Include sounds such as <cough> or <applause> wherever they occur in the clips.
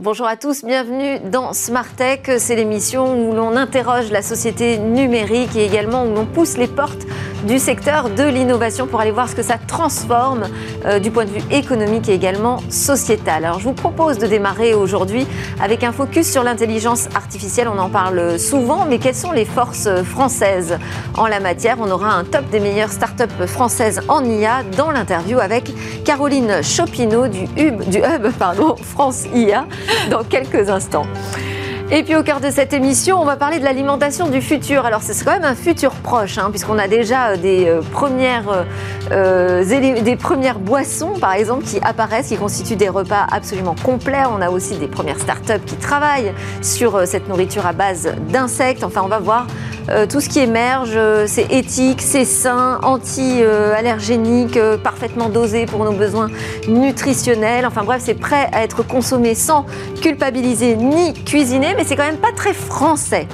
Bonjour à tous, bienvenue dans Smart Tech. C'est l'émission où l'on interroge la société numérique et également où l'on pousse les portes du secteur de l'innovation pour aller voir ce que ça transforme euh, du point de vue économique et également sociétal. Alors je vous propose de démarrer aujourd'hui avec un focus sur l'intelligence artificielle. On en parle souvent, mais quelles sont les forces françaises en la matière? On aura un top des meilleures startups françaises en IA dans l'interview avec Caroline Chopineau du Hub, du Hub pardon, France IA <laughs> dans quelques instants. Et puis au cœur de cette émission, on va parler de l'alimentation du futur. Alors c'est quand même un futur proche, hein, puisqu'on a déjà euh, des, euh, premières, euh, des premières boissons, par exemple, qui apparaissent, qui constituent des repas absolument complets. On a aussi des premières startups qui travaillent sur cette nourriture à base d'insectes. Enfin, on va voir tout ce qui émerge. c'est éthique, c'est sain, anti-allergénique, parfaitement dosé pour nos besoins nutritionnels. Enfin bref, c'est prêt à être consommé sans culpabiliser ni cuisiner mais c'est quand même pas très français.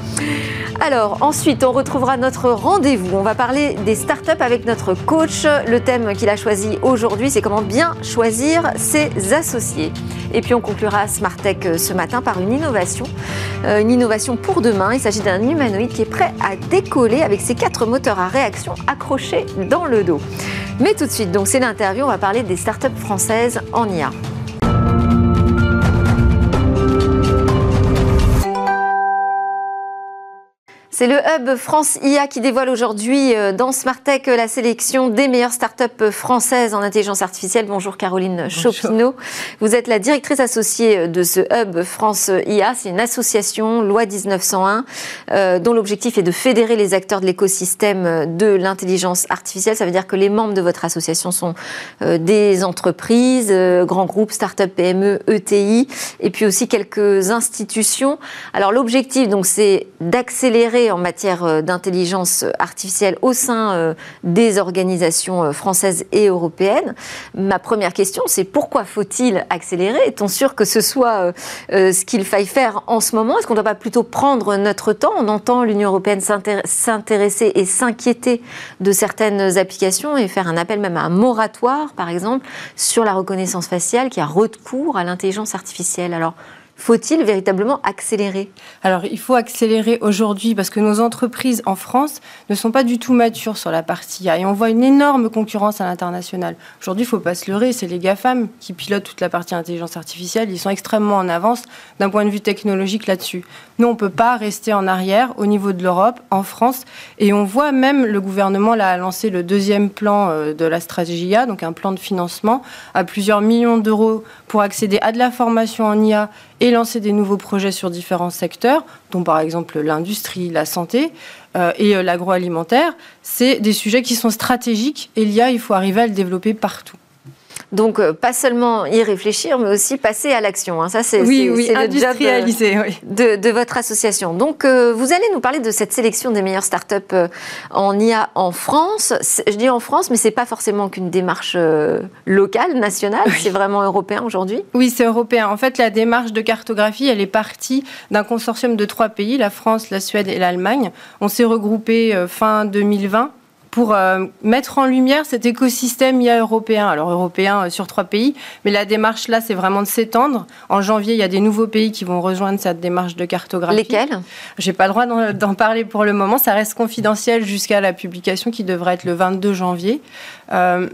Alors ensuite, on retrouvera notre rendez-vous. On va parler des startups avec notre coach. Le thème qu'il a choisi aujourd'hui, c'est comment bien choisir ses associés. Et puis on conclura Smart Tech euh, ce matin par une innovation, euh, une innovation pour demain. Il s'agit d'un humanoïde qui est prêt à décoller avec ses quatre moteurs à réaction accrochés dans le dos. Mais tout de suite, donc c'est l'interview. On va parler des startups françaises en IA. C'est le Hub France IA qui dévoile aujourd'hui euh, dans Smartech la sélection des meilleures startups françaises en intelligence artificielle. Bonjour Caroline Chopineau. Vous êtes la directrice associée de ce Hub France IA. C'est une association loi 1901 euh, dont l'objectif est de fédérer les acteurs de l'écosystème de l'intelligence artificielle. Ça veut dire que les membres de votre association sont euh, des entreprises, grands groupes, startups, PME, ETI et puis aussi quelques institutions. Alors l'objectif donc c'est d'accélérer en matière euh, d'intelligence artificielle au sein euh, des organisations euh, françaises et européennes. Ma première question, c'est pourquoi faut-il accélérer? Est-on sûr que ce soit ce qu'il faille faire en ce moment? Est-ce qu'on ne doit pas plutôt prendre notre temps? On entend l'Union européenne s'intéresser et s'inquiéter de certaines applications et faire un appel même à un moratoire, par exemple, sur la reconnaissance faciale qui a recours à l'intelligence artificielle. Alors, faut-il véritablement accélérer? Alors, il faut accélérer aujourd'hui parce que nos entreprises en France ne sont pas du tout matures sur la partie IA et on voit une énorme concurrence à l'international. Aujourd'hui, il ne faut pas se leurrer, c'est les GAFAM qui pilotent toute la partie intelligence artificielle. Ils sont extrêmement en avance d'un point de vue technologique là-dessus. Nous, on ne peut pas rester en arrière au niveau de l'Europe, en France. Et on voit même le gouvernement a lancé le deuxième plan euh, de la stratégie IA, donc un plan de financement à plusieurs millions d'euros pour accéder à de la formation en IA et lancer des nouveaux projets sur différents secteurs, dont par exemple l'industrie, la santé euh, et euh, l'agroalimentaire. C'est des sujets qui sont stratégiques et l'IA, il faut arriver à le développer partout. Donc, euh, pas seulement y réfléchir, mais aussi passer à l'action. Hein. Ça, c'est oui, oui, industrialiser, oui. de, de, votre association. Donc, euh, vous allez nous parler de cette sélection des meilleures startups euh, en IA en France. Je dis en France, mais c'est pas forcément qu'une démarche locale, nationale. C'est vraiment européen aujourd'hui. Oui, c'est européen. En fait, la démarche de cartographie, elle est partie d'un consortium de trois pays la France, la Suède et l'Allemagne. On s'est regroupé fin 2020 pour euh, mettre en lumière cet écosystème IA européen. Alors européen euh, sur trois pays, mais la démarche là, c'est vraiment de s'étendre. En janvier, il y a des nouveaux pays qui vont rejoindre cette démarche de cartographie. Lesquels? J'ai pas le droit d'en parler pour le moment. Ça reste confidentiel jusqu'à la publication qui devrait être le 22 janvier. Euh,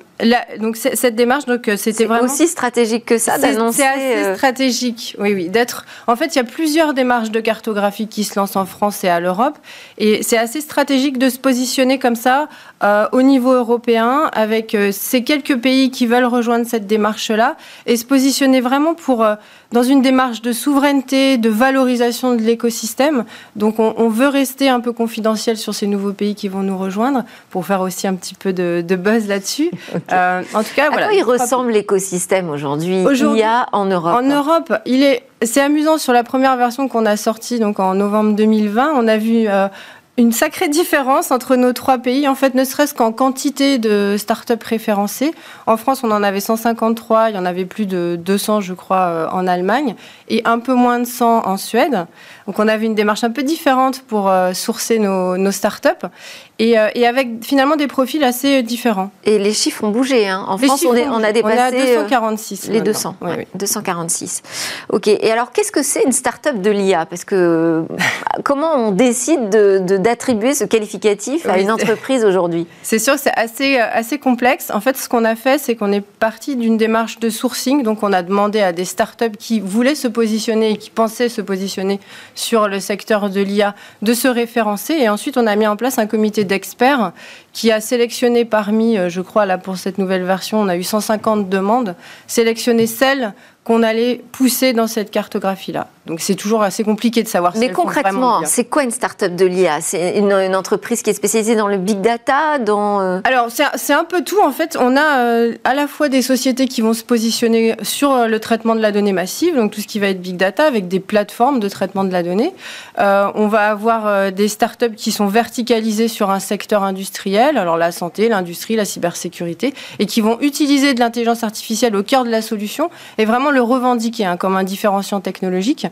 donc cette démarche, donc c'était vraiment aussi stratégique que ça d'annoncer. C'est assez stratégique, oui, oui. D'être. En fait, il y a plusieurs démarches de cartographie qui se lancent en France et à l'Europe, et c'est assez stratégique de se positionner comme ça au niveau européen avec ces quelques pays qui veulent rejoindre cette démarche-là et se positionner vraiment pour dans une démarche de souveraineté, de valorisation de l'écosystème. Donc on, veut rester un peu confidentiel sur ces nouveaux pays qui vont nous rejoindre pour faire aussi un petit peu de, buzz là-dessus. <laughs> Euh, en tout cas, à voilà. Quoi il ressemble l'écosystème aujourd'hui? Il y a en Europe En Europe, il est. C'est amusant sur la première version qu'on a sortie donc en novembre 2020. On a vu euh, une sacrée différence entre nos trois pays, en fait, ne serait-ce qu'en quantité de startups référencées. En France, on en avait 153, il y en avait plus de 200, je crois, euh, en Allemagne, et un peu moins de 100 en Suède. Donc, on avait une démarche un peu différente pour euh, sourcer nos, nos startups. Euh, et, avec finalement des profils assez différents. Et les chiffres ont bougé. Hein. En France, on, on, a dépassé. On est à 246. les 200. Oui, 246. OK. Et alors, qu'est-ce que c'est une start-up de l'IA Parce que <laughs> comment on décide d'attribuer de, ce qualificatif à une entreprise aujourd'hui? <laughs> C'est sûr que c'est assez, euh, assez complexe. En fait, ce qu'on a fait, c'est qu'on est parti d'une démarche de sourcing. Donc, on a demandé à des start-up qui voulaient se positionner et qui pensaient se positionner sur le secteur de l'IA de se référencer. Et ensuite, on a mis en place un comité d'experts qui a sélectionné parmi, euh, je crois, là pour cette nouvelle version, on a eu 150 demandes, sélectionné celles qu'on allait pousser dans cette cartographie-là. Donc c'est toujours assez compliqué de savoir. Mais concrètement, c'est quoi une start-up de l'IA C'est une, entreprise qui est spécialisée dans le big data, dans. Euh Alors c'est un peu tout en fait. On a euh, à la fois des sociétés qui vont se positionner sur euh, le traitement de la donnée massive, donc tout ce qui va être big data avec des plateformes de traitement de la donnée. on va avoir des start-up qui sont verticalisées sur un secteur industriel, alors la santé, l'industrie, la cybersécurité, et qui vont utiliser de l'intelligence artificielle au cœur de la solution et vraiment le revendiquer hein, comme un différenciant technologique.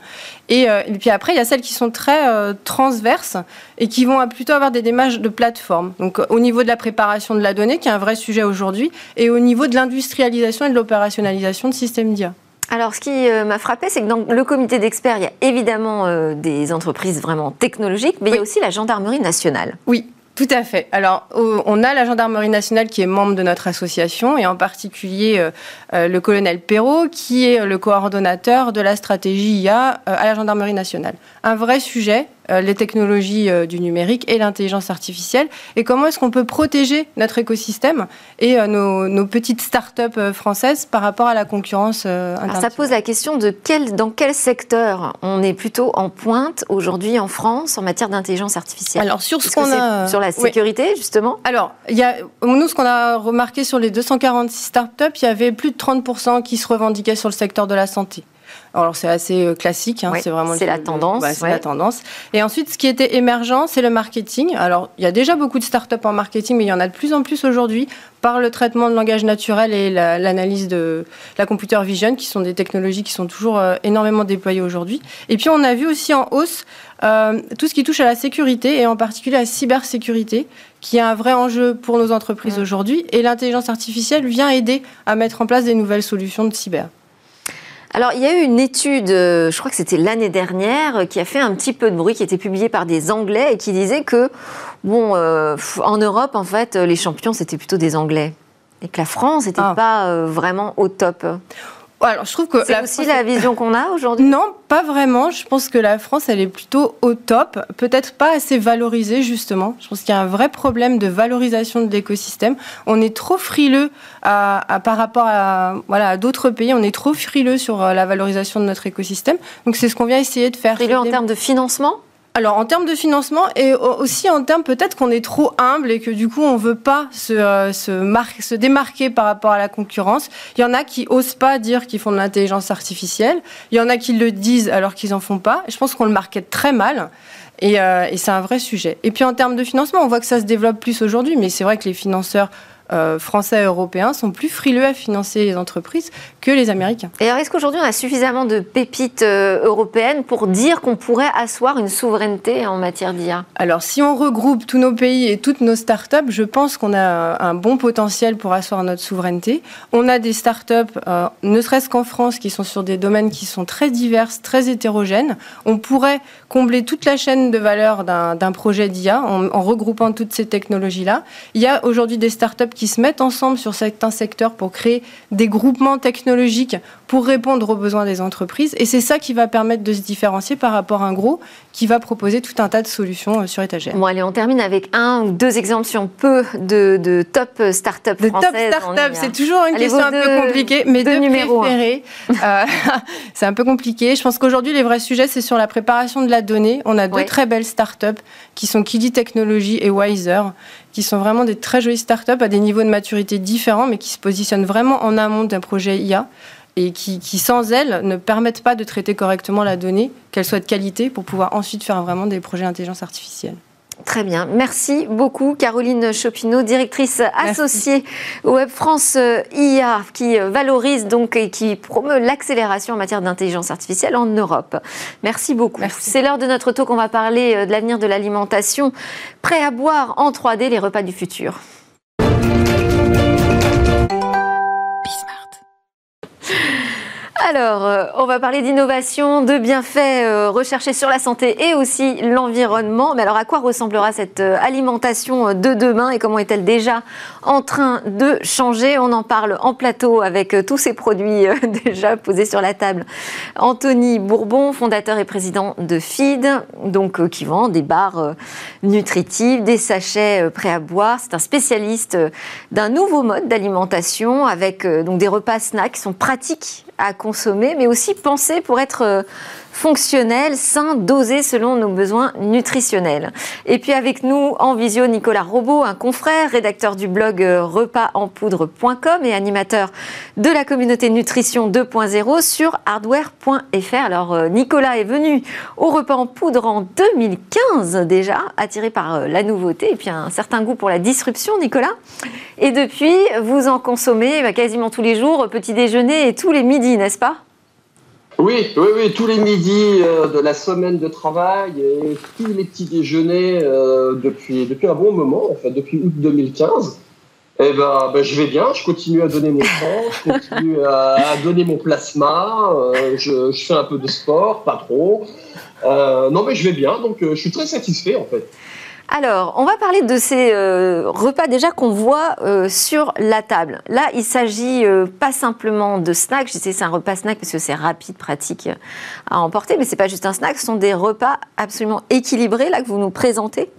Euh, et, puis après, il y a celles qui sont très euh, transverses et qui vont plutôt avoir des démarches de plateforme. Donc au niveau de la préparation de la donnée, qui est un vrai sujet aujourd'hui, et au niveau de l'industrialisation et de l'opérationnalisation de systèmes d'IA. Alors, ce qui euh, m'a frappé, c'est que dans le comité d'experts, il y a évidemment des entreprises vraiment technologiques, mais il y a aussi la gendarmerie nationale. Oui, tout à fait. Alors, on a la gendarmerie nationale qui est membre de notre association et en particulier euh, euh, le colonel Perrault qui est le coordonnateur de la stratégie IA euh, à la gendarmerie nationale. Un vrai sujet les technologies euh, du numérique et l'intelligence artificielle et comment est-ce qu'on peut protéger notre écosystème et euh, nos, petites start-up françaises par rapport à la concurrence internationale. ça pose la question de quel, dans quel secteur on est plutôt en pointe aujourd'hui en France en matière d'intelligence artificielle? Alors sur ce qu'on a sur la sécurité justement? Alors il y a nous ce qu'on a remarqué sur les 246 start-up, il y avait plus de 30 qui se revendiquaient sur le secteur de la santé. Alors c'est assez euh, classique, hein, c'est vraiment c'est la tendance. c'est la tendance. Et ensuite, ce qui était émergent, c'est le marketing. Alors il y a déjà beaucoup de startups en marketing, mais il y en a de plus en plus aujourd'hui par le traitement de langage naturel et l'analyse de la computer vision, qui sont des technologies qui sont toujours euh, énormément déployées aujourd'hui. Et puis on a vu aussi en hausse euh, tout ce qui touche à la sécurité et en particulier à la cybersécurité, qui est un vrai enjeu pour nos entreprises aujourd'hui. Et l'intelligence artificielle vient aider à mettre en place des nouvelles solutions de cyber. Alors, il y a eu une étude, euh, je crois que c'était l'année dernière, euh, qui a fait un petit peu de bruit, qui était publiée par des Anglais et qui disait que, bon, euh, en Europe, en fait, les champions, c'était plutôt des Anglais. Et que la France n'était ah. pas vraiment au top. Alors, je trouve que c'est aussi la vision qu'on a aujourd'hui? Non, pas vraiment. Je pense que la France, elle est plutôt au top. Peut-être pas assez valorisée justement. Je pense qu'il y a un vrai problème de valorisation de l'écosystème. On est trop frileux à, par rapport à voilà à d'autres pays. On est trop frileux sur euh, la valorisation de notre écosystème. Donc c'est ce qu'on vient essayer de faire. Frileux en termes de financement? Alors en termes de financement et aussi en termes peut-être qu'on est trop humble et que du coup on veut pas se, euh, se, démarquer par rapport à la concurrence. Il y en a qui osent pas dire qu'ils font de l'intelligence artificielle. Il y en a qui le disent alors qu'ils en font pas. je pense qu'on le market très mal. Et, euh, et c'est un vrai sujet. Et puis en termes de financement, on voit que ça se développe plus aujourd'hui, mais c'est vrai que les financeurs euh, français et européens sont plus frileux à financer les entreprises que les Américains. Et alors, est-ce qu'aujourd'hui, on a suffisamment de pépites euh, européennes pour dire qu'on pourrait asseoir une souveraineté en matière d'IA Alors, si on regroupe tous nos pays et toutes nos startups, je pense qu'on a un bon potentiel pour asseoir notre souveraineté. On a des startups, euh, ne serait-ce qu'en France, qui sont sur des domaines qui sont très divers, très hétérogènes. On pourrait combler toute la chaîne de valeur d'un projet d'IA en, en regroupant toutes ces technologies-là. Il y a aujourd'hui des startups qui se mettent ensemble sur certains secteurs pour créer des groupements technologiques pour répondre aux besoins des entreprises. Et c'est ça qui va permettre de se différencier par rapport à un gros qui va proposer tout un tas de solutions euh, sur étagère. Bon, allez, on termine avec un ou deux exemples, si on peut, de, de top start-up De top start-up, c'est toujours une question un peu compliquée, mais deux, numéros préférés. Euh, <laughs> c'est un peu compliqué. Je pense qu'aujourd'hui, les vrais sujets, c'est sur la préparation de la donnée. On a deux très belles start-up qui sont Kiddy Technology et Wiser, qui sont vraiment des très jolies start-up à des niveaux de maturité différents, mais qui se positionnent vraiment en amont d'un projet IA et qui, sans elles, ne permettent pas de traiter correctement la donnée, qu'elle soit de qualité, pour pouvoir ensuite faire vraiment des projets d'intelligence artificielle. Très bien. Merci beaucoup, Caroline Chopineau, directrice associée au Web France euh, IA, qui euh, valorise donc et qui promeut l'accélération en matière d'intelligence artificielle en Europe. Merci beaucoup. C'est l'heure de notre talk. On va parler euh, de l'avenir de l'alimentation. Prêt à boire en 3D les repas du futur. Alors, euh, on va parler d'innovation, de bienfaits euh, recherchés sur la santé et aussi l'environnement. Mais alors, à quoi ressemblera cette euh, alimentation de demain et comment est-elle déjà en train de changer? On en parle en plateau avec tous ces produits <laughs> déjà posés sur la table. Anthony Bourbon, fondateur et président de Feed, donc qui vend des barres nutritives, des sachets prêts à boire. C'est un spécialiste d'un nouveau mode d'alimentation avec donc des repas snacks qui sont pratiques à consommer, mais aussi pensé pour être euh, fonctionnel, sain, dosé selon nos besoins nutritionnels. Et puis avec nous en visio Nicolas Robot, un confrère, rédacteur du blog euh, repasenpoudre.com et animateur de la communauté nutrition 2.0 sur hardware.fr. Alors euh, Nicolas est venu au repas en poudre en 2015 déjà, attiré par la nouveauté et puis un certain goût pour la disruption, Nicolas. Et depuis, vous en consommez bah, quasiment tous les jours, petit déjeuner et tous les midis, n'est-ce pas? Oui, oui, oui, tous les midis euh, de la semaine de travail et tous les petits déjeuners euh, depuis, depuis un bon moment, en fait, depuis août 2015. Eh ben, ben, je vais bien, je continue à donner mon sang, je continue à, donner mon plasma, euh, je, fais un peu de sport, pas trop. non, mais je vais bien, donc je suis très satisfait en fait. Alors, on va parler de ces euh, repas déjà qu'on voit euh, sur la table. Là, il s'agit euh, pas simplement de snacks. Je sais c'est un repas snack parce que c'est rapide, pratique à emporter, mais c'est pas juste un snack. Ce sont des repas absolument équilibrés là que vous nous présentez.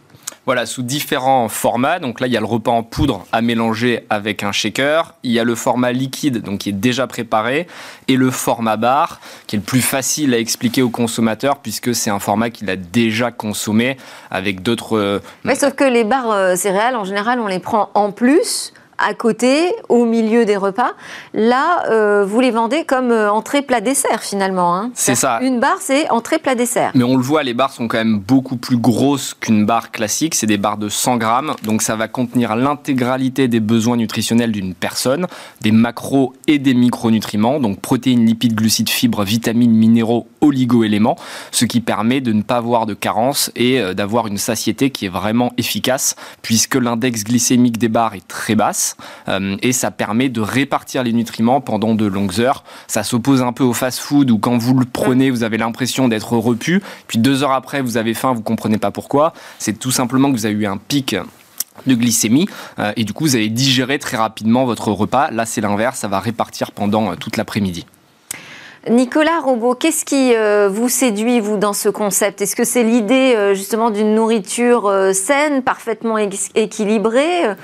Voilà, sous différents formats. Donc là, il y a le repas en poudre à mélanger avec un shaker. Il y a le format liquide, donc qui est déjà préparé, et le format bar, qui est le plus facile à expliquer au consommateur puisque c'est un format qu'il a déjà consommé avec d'autres. Mais euh, sauf que les barres euh, céréales, en général, on les prend en plus à côté, au milieu des repas. Là, euh, vous les vendez comme euh, entrée plat dessert finalement. Hein. C'est ça. Une barre, c'est entrée plat dessert. Mais on le voit, les barres sont quand même beaucoup plus grosses qu'une barre classique. C'est des barres de 100 grammes, donc ça va contenir l'intégralité des besoins nutritionnels d'une personne, des macros et des micronutriments, donc protéines, lipides, glucides, fibres, vitamines, minéraux, oligo-éléments, ce qui permet de ne pas avoir de carence et euh, d'avoir une satiété qui est vraiment efficace, puisque l'index glycémique des barres est très basse euh, et ça permet de répartir les nutriments pendant de longues heures. Ça s'oppose un peu au fast-food où quand vous le prenez, vous avez l'impression d'être repu, puis deux heures après, vous avez faim, vous comprenez pas pourquoi. C'est tout simplement que vous avez eu un pic de glycémie euh, et du coup vous allez digérer très rapidement votre repas. Là c'est l'inverse, ça va répartir pendant euh, toute l'après-midi. Nicolas Robot, qu'est-ce qui vous séduit, vous, dans ce concept? Est-ce que c'est l'idée, justement, d'une nourriture saine, parfaitement équilibrée?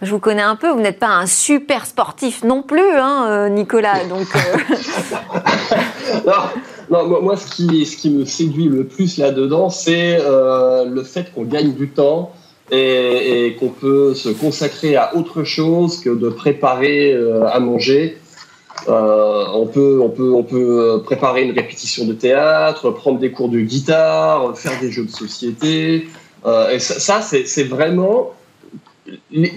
Je vous connais un peu, vous n'êtes pas un super sportif non plus, hein, euh, Nicolas. <laughs> Donc, euh. <laughs> non, moi, ce qui, ce qui me séduit le plus là-dedans, c'est euh, le fait qu'on gagne du temps et, qu'on peut se consacrer à autre chose que de préparer à manger. On, peut, on, peut, on peut préparer une répétition de théâtre, prendre des cours de guitare, faire des jeux de société. et ça c'est vraiment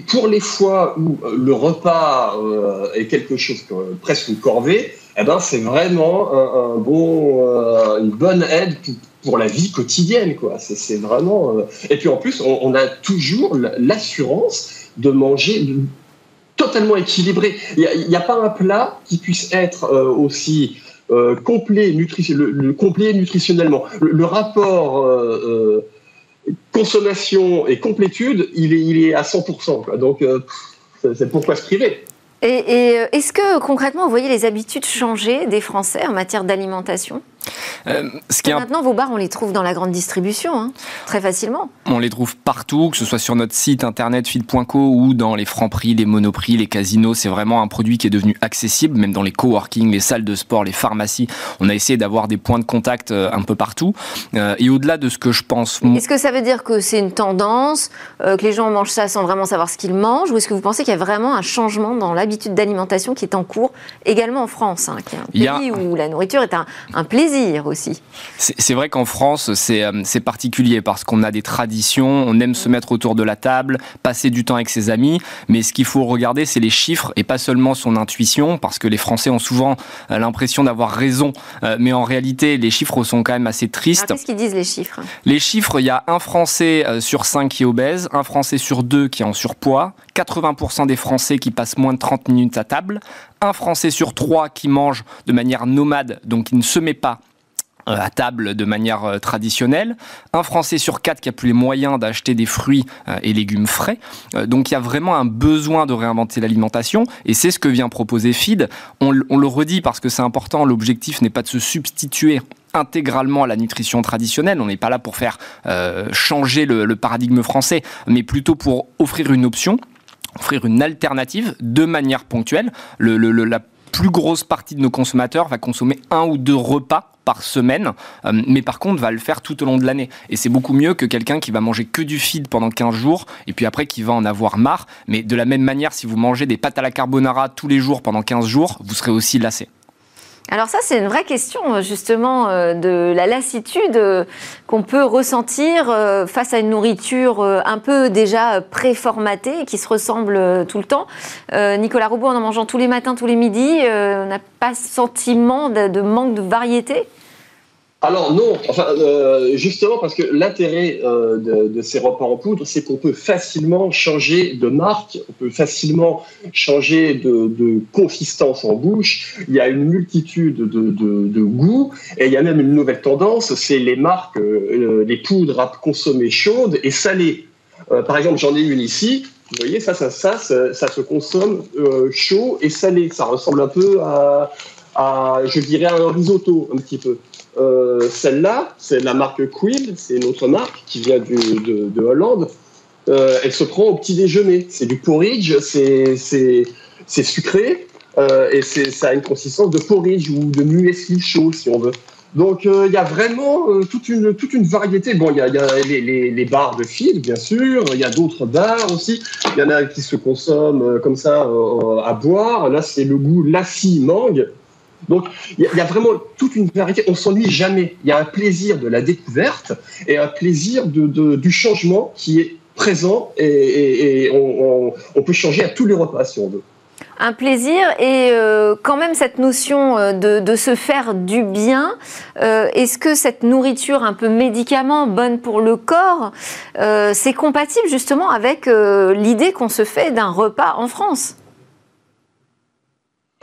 pour les fois où euh, le repas euh, est quelque chose que, presque une corvée, eh ben c'est vraiment un, bon, euh, une bonne aide pour, la vie quotidienne. C'est vraiment. Et puis en plus, on, a toujours l'assurance de manger totalement équilibré. Il n'y a, pas un plat qui puisse être aussi complet, le, complet nutritionnellement. Le, rapport consommation et complétude, il est, à 100%. Donc, euh, c'est pourquoi se priver. Et, euh, est-ce que concrètement, vous voyez les habitudes changer des Français en matière d'alimentation? Euh, ce qui Maintenant, vos bars, on les trouve dans la grande distribution, hein, très facilement. On les trouve partout, que ce soit sur notre site internet feed.co ou dans les francs prix, les monoprix, les casinos. C'est vraiment un produit qui est devenu accessible, même dans les coworking, les salles de sport, les pharmacies. On a essayé d'avoir des points de contact un peu partout. et au-delà de ce que je pense. Est-ce que ça veut dire que c'est une tendance, que les gens mangent ça sans vraiment savoir ce qu'ils mangent, ou est-ce que vous pensez qu'il y a vraiment un changement dans l'habitude d'alimentation qui est en cours, également en France, hein, qui est un pays où la nourriture est un, plaisir plaisir aussi. C'est vrai qu'en France, euh, c'est particulier parce qu'on a des traditions, on aime se mettre autour de la table, passer du temps avec ses amis, mais ce qu'il faut regarder, c'est les chiffres et pas seulement son intuition, parce que les Français ont souvent euh, l'impression d'avoir raison, euh, mais en réalité, les chiffres sont quand même assez tristes. Qu'est-ce qu'ils disent les chiffres? Les chiffres, il y a un Français sur cinq qui est obèse, un Français sur deux qui est en surpoids, 80% des Français qui passent moins de 30 minutes à table, un Français sur trois qui mange de manière nomade, donc qui ne se met pas euh, à table de manière euh, traditionnelle, un Français sur quatre qui a plus les moyens d'acheter des fruits euh, et légumes frais. Donc il y a vraiment un besoin de réinventer l'alimentation et c'est ce que vient proposer FID. On, le redit parce que c'est important, l'objectif n'est pas de se substituer intégralement à la nutrition traditionnelle. On n'est pas là pour faire changer le, paradigme français, mais plutôt pour offrir une option offrir une alternative de manière ponctuelle. Le, la plus grosse partie de nos consommateurs va consommer un ou deux repas par semaine, euh, mais par contre va le faire tout au long de l'année. Et c'est beaucoup mieux que quelqu'un qui va manger que du feed pendant 15 jours et puis après qui va en avoir marre. Mais de la même manière, si vous mangez des pâtes à la carbonara tous les jours pendant 15 jours, vous serez aussi lassé. Alors ça, c'est une vraie question euh, justement euh, de la lassitude euh, qu'on peut ressentir face à une nourriture un peu déjà préformatée, qui se ressemble tout le temps. Nicolas Robot, en en mangeant tous les matins, tous les midis, on n'a pas sentiment de manque de variété alors non, enfin euh, justement parce que l'intérêt euh, de, ces repas en poudre, c'est qu'on peut facilement changer de marque, on peut facilement changer de, consistance en bouche. Il y a une multitude de, goûts et il y a même une nouvelle tendance, c'est les marques, euh, les poudres à consommer chaudes et salées. par exemple, j'en ai une ici. Vous voyez, ça, ça, ça, ça, se consomme chaud et salé. Ça ressemble un peu à, à, je dirais, un risotto un petit peu. Euh, celle-là, c'est la marque Quill, c'est une autre marque qui vient de, Hollande. Euh, elle se prend au petit déjeuner. C'est du porridge, c'est sucré euh, et ça a une consistance de porridge ou de muesli chaud si on veut. Donc il y a vraiment toute, une, toute une variété. Bon, il y a, les, les, les, bars de fil, bien sûr. Il y a d'autres bars aussi. Il y en a qui se consomment comme ça à boire. Là, c'est le goût lassi mangue. Donc, il y, a vraiment toute une variété. On s'ennuie jamais. Il y a un plaisir de la découverte et un plaisir de, du changement qui est présent et, on, peut changer à tous les repas si on veut. Un plaisir et euh, quand même cette notion euh, de, se faire du bien. Euh, est-ce que cette nourriture un peu médicament, bonne pour le corps, c'est compatible justement avec l'idée qu'on se fait d'un repas en France?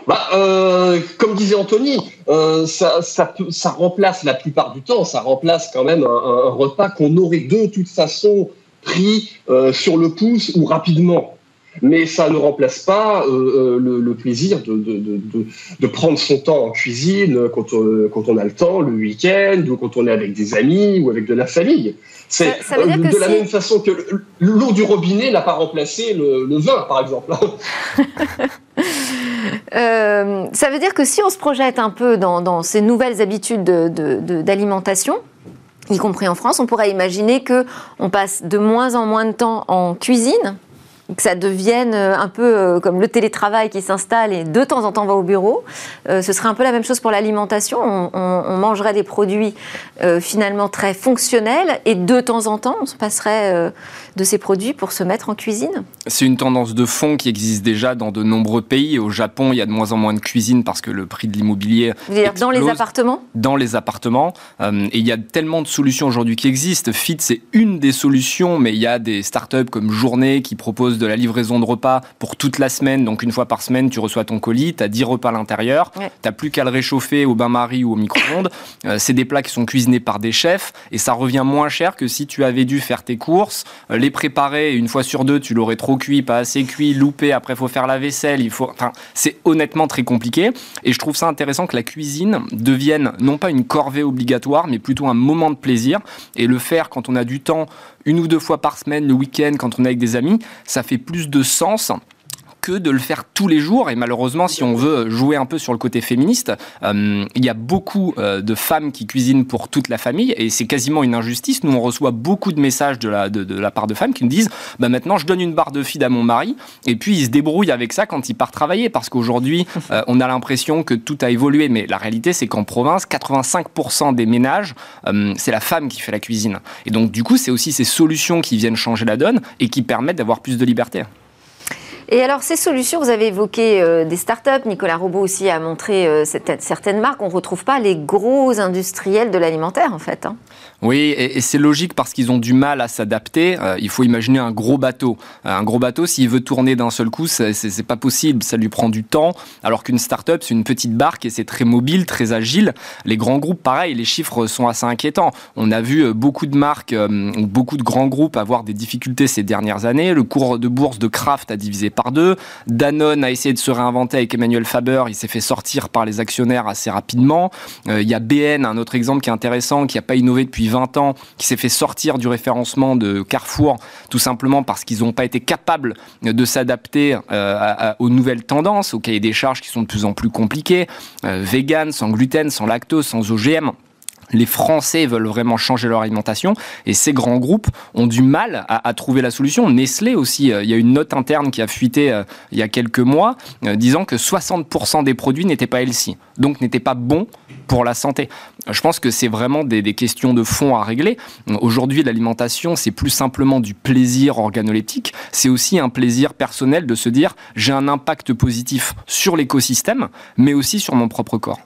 Bah, euh, comme disait Anthony, euh, ça, ça, ça, remplace la plupart du temps, ça remplace quand même un, repas qu'on aurait de toute façon pris euh, sur le pouce ou rapidement. Mais ça ne remplace pas le, plaisir de, de, de, de, prendre son temps en cuisine quand on, quand on a le temps, le week-end, ou quand on est avec des amis ou avec de la famille. C'est de la même façon que l'eau du robinet n'a pas remplacé le, le vin, par exemple. <laughs> Euh, ça veut dire que si on se projette un peu dans, ces nouvelles habitudes d'alimentation, y compris en France, on pourrait imaginer que on passe de moins en moins de temps en cuisine, que ça devienne euh, un peu euh, comme le télétravail qui s'installe et de temps en temps va au bureau. Ce serait un peu la même chose pour l'alimentation. On, mangerait des produits finalement très fonctionnels et de temps en temps on se passerait de ces produits pour se mettre en cuisine. C'est une tendance de fond qui existe déjà dans de nombreux pays. Au Japon, il y a de moins en moins de cuisine parce que le prix de l'immobilier. dire dans les appartements Dans les appartements. et il y a tellement de solutions aujourd'hui qui existent. Fit, c'est une des solutions, mais il y a des startups comme Journée qui proposent de la livraison de repas pour toute la semaine. Donc une fois par semaine, tu reçois ton colis, tu as 10 repas à l'intérieur, tu n'as plus qu'à le réchauffer au bain-marie ou au micro-ondes. <coughs> Euh, c'est des plats qui sont cuisinés par des chefs et ça revient moins cher que si tu avais dû faire tes courses, euh, les préparer une fois sur deux, tu l'aurais trop cuit, pas assez cuit, loupé, après faut faire la vaisselle, il faut... Enfin, c'est honnêtement très compliqué. Et je trouve ça intéressant que la cuisine devienne non pas une corvée obligatoire, mais plutôt un moment de plaisir. Et le faire quand on a du temps une ou deux fois par semaine, le week-end, quand on est avec des amis, ça fait plus de sens que de le faire tous les jours. Et malheureusement, si on veut jouer un peu sur le côté féministe, il y a beaucoup de femmes qui cuisinent pour toute la famille et c'est quasiment une injustice. Nous, on reçoit beaucoup de messages de la, de, la part de femmes qui nous disent bah, maintenant, je donne une barre de feed à mon mari et puis il se débrouille avec ça quand il part travailler parce qu'aujourd'hui, <laughs> on a l'impression que tout a évolué. Mais la réalité, c'est qu'en province, 85% des ménages, c'est la femme qui fait la cuisine. Et donc, du coup, c'est aussi ces solutions qui viennent changer la donne et qui permettent d'avoir plus de liberté. Et alors, ces solutions, vous avez évoqué euh, des startups. Nicolas Robot aussi a montré euh, certaines marques. On ne retrouve pas les gros industriels de l'alimentaire, en fait. Hein. Oui, et, c'est logique parce qu'ils ont du mal à s'adapter. Euh, il faut imaginer un gros bateau. Un gros bateau, s'il veut tourner d'un seul coup, c'est pas possible. Ça lui prend du temps. Alors qu'une start-up, c'est une petite barque et c'est très mobile, très agile. Les grands groupes, pareil, les chiffres sont assez inquiétants. On a vu beaucoup de marques, beaucoup de grands groupes avoir des difficultés ces dernières années. Le cours de bourse de Kraft a divisé deux. Danone a essayé de se réinventer avec Emmanuel Faber. Il s'est fait sortir par les actionnaires assez rapidement. Il y a BN, un autre exemple qui est intéressant, qui n'a pas innové depuis 20 ans, qui s'est fait sortir du référencement de Carrefour, tout simplement parce qu'ils n'ont pas été capables de s'adapter euh, aux nouvelles tendances, aux cahiers des charges qui sont de plus en plus compliqués, euh, vegan, sans gluten, sans lactose, sans OGM les Français veulent vraiment changer leur alimentation et ces grands groupes ont du mal à, trouver la solution. Nestlé aussi, euh, il y a une note interne qui a fuité euh, il y a quelques mois euh, disant que 60% des produits n'étaient pas healthy, donc n'étaient pas bons pour la santé. Je pense que c'est vraiment des, des, questions de fond à régler. Aujourd'hui, l'alimentation, c'est plus simplement du plaisir organoleptique, c'est aussi un plaisir personnel de se dire j'ai un impact positif sur l'écosystème, mais aussi sur mon propre corps.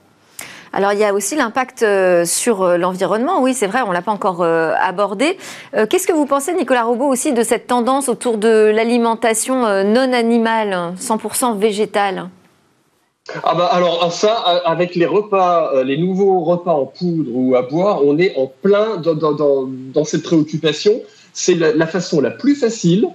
Alors il y a aussi l'impact euh, sur euh, l'environnement. Oui, c'est vrai, on ne l'a pas encore euh, abordé. Qu'est-ce que vous pensez, Nicolas Robot, aussi de cette tendance autour de l'alimentation non animale, 100% végétale? Ah bah alors ça, avec les repas, les nouveaux repas en poudre ou à boire, on est en plein dans, cette préoccupation. C'est la, façon la plus facile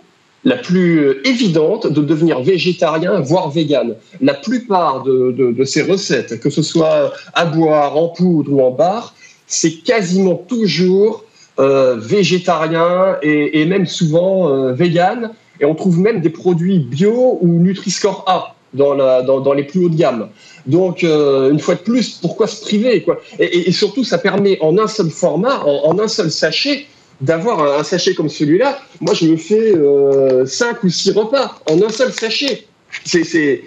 la plus euh, évidente de devenir végétarien, voire vegan. La plupart de, ces recettes, que ce soit à boire, en poudre ou en bar, c'est quasiment toujours euh, végétarien et, même souvent euh, vegan. Et on trouve même des produits bio ou Nutri-Score A dans, dans, les plus hauts de gamme. Donc, une fois de plus, pourquoi se priver et, surtout, ça permet en un seul format, en un seul sachet, d'avoir un, sachet comme celui-là, moi je me fais euh, 5 ou 6 repas en un seul sachet. C'est.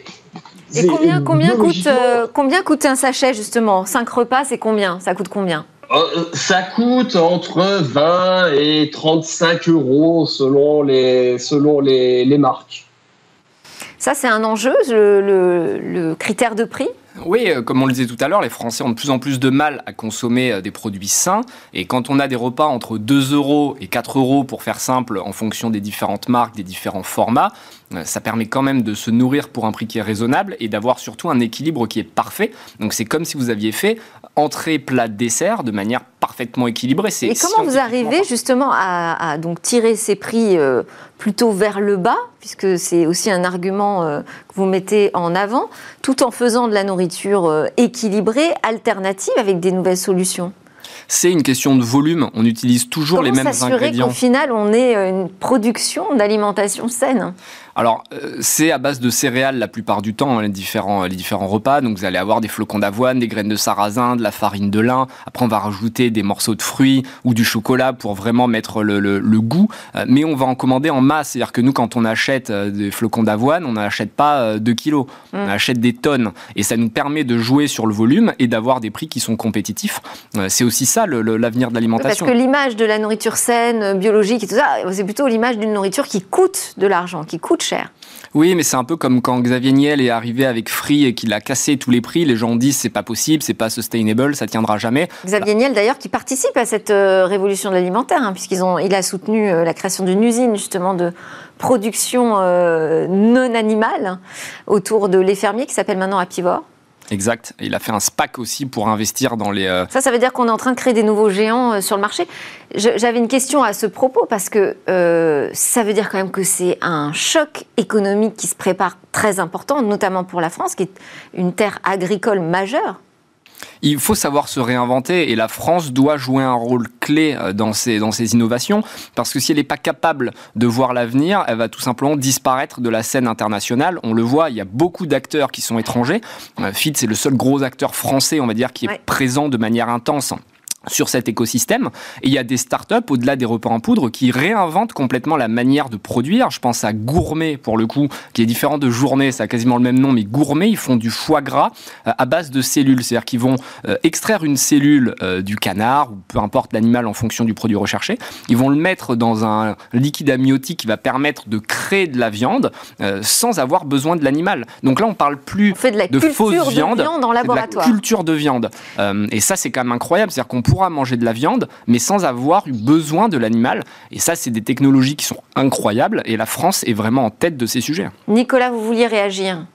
Et combien, combien, coûte, euh, combien coûte un sachet justement? 5 repas, c'est combien? Ça coûte combien? Euh, ça coûte entre 20 et 35 euros selon les, selon les, les marques. Ça, c'est un enjeu, le, le critère de prix? Oui, euh, comme on le disait tout à l'heure, les Français ont de plus en plus de mal à consommer euh, des produits sains. Et quand on a des repas entre 2 euros et 4 euros, pour faire simple, en fonction des différentes marques, des différents formats, euh, ça permet quand même de se nourrir pour un prix qui est raisonnable et d'avoir surtout un équilibre qui est parfait. Donc c'est comme si vous aviez fait entrée, plat, dessert de manière parfaitement équilibrée. Et comment vous arrivez justement à, donc tirer ces prix plutôt vers le bas, puisque c'est aussi un argument que vous mettez en avant, tout en faisant de la nourriture euh, équilibrée, alternative, avec des nouvelles solutions? C'est une question de volume. On utilise toujours les mêmes ingrédients. Qu'au final, on ait euh, une production d'alimentation saine? Alors, euh, c'est à base de céréales la plupart du temps, hein, les, différents, les différents repas. Donc, vous allez avoir des flocons d'avoine, des graines de sarrasin, de la farine de lin. Après, on va rajouter des morceaux de fruits ou du chocolat pour vraiment mettre le, le, goût. Euh, mais on va en commander en masse. C'est-à-dire que nous, quand on achète euh, des flocons d'avoine, on n'achète pas 2 kilos. Mm. On achète des tonnes. Et ça nous permet de jouer sur le volume et d'avoir des prix qui sont compétitifs. c'est aussi ça l'avenir de l'alimentation. Parce que l'image de la nourriture saine, biologique et tout ça, c'est plutôt l'image d'une nourriture qui coûte de l'argent, qui coûte cher. Oui, mais c'est un peu comme quand Xavier Niel est arrivé avec Free et qu'il a cassé tous les prix. Les gens disent c'est pas possible, c'est pas sustainable, ça tiendra jamais. Xavier Niel d'ailleurs qui participe à cette euh, révolution de l'alimentaire, hein, puisqu'il a soutenu euh, la création d'une usine justement de production euh, non animale autour de les fermiers qui s'appelle maintenant Apivore. Exact. il a fait un SPAC aussi pour investir dans les. Euh, ça, ça veut dire qu'on est en train de créer des nouveaux géants euh, sur le marché. J'avais une question à ce propos parce que euh, ça veut dire quand même que c'est un choc économique qui se prépare très important, notamment pour la France, qui est une terre agricole majeure. Il faut savoir se réinventer et la France doit jouer un rôle clé euh, dans ces, dans ces innovations parce que si elle n'est pas capable de voir l'avenir, elle va tout simplement disparaître de la scène internationale. On le voit, il y a beaucoup d'acteurs qui sont étrangers. Euh, FIT, c'est le seul gros acteur français, on va dire, qui est présent de manière intense sur cet écosystème. Et il y a des startups, au-delà des repas en poudre, qui réinventent complètement la manière de produire. Je pense à Gourmet, pour le coup, qui est différent de Journée, ça a quasiment le même nom, mais Gourmet, ils font du foie gras euh, à base de cellules. C'est-à-dire qu'ils vont euh, extraire une cellule euh, du canard, ou peu importe l'animal en fonction du produit recherché. Ils vont le mettre dans un liquide amniotique qui va permettre de créer de la viande sans avoir besoin de l'animal. Donc là, on parle plus de, la fausse viande, de viande en laboratoire. De la culture de viande. et ça, c'est quand même incroyable. C'est-à-dire qu'on pourra manger de la viande, mais sans avoir eu besoin de l'animal. Et ça, c'est des technologies qui sont incroyables. Et la France est vraiment en tête de ces sujets. Nicolas, vous vouliez réagir?